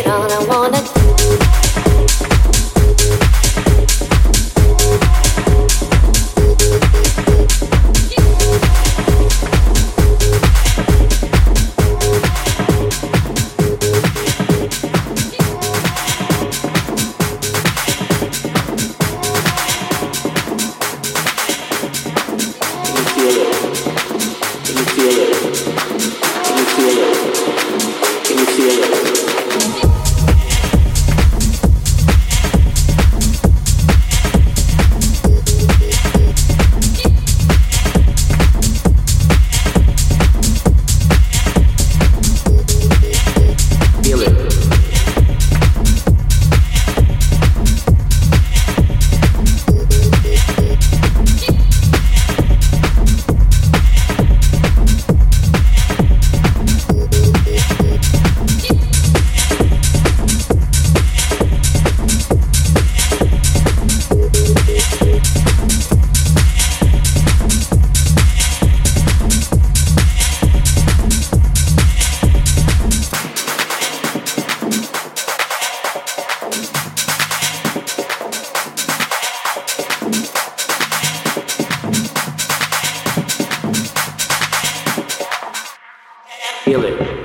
feel it? Can you feel? healing.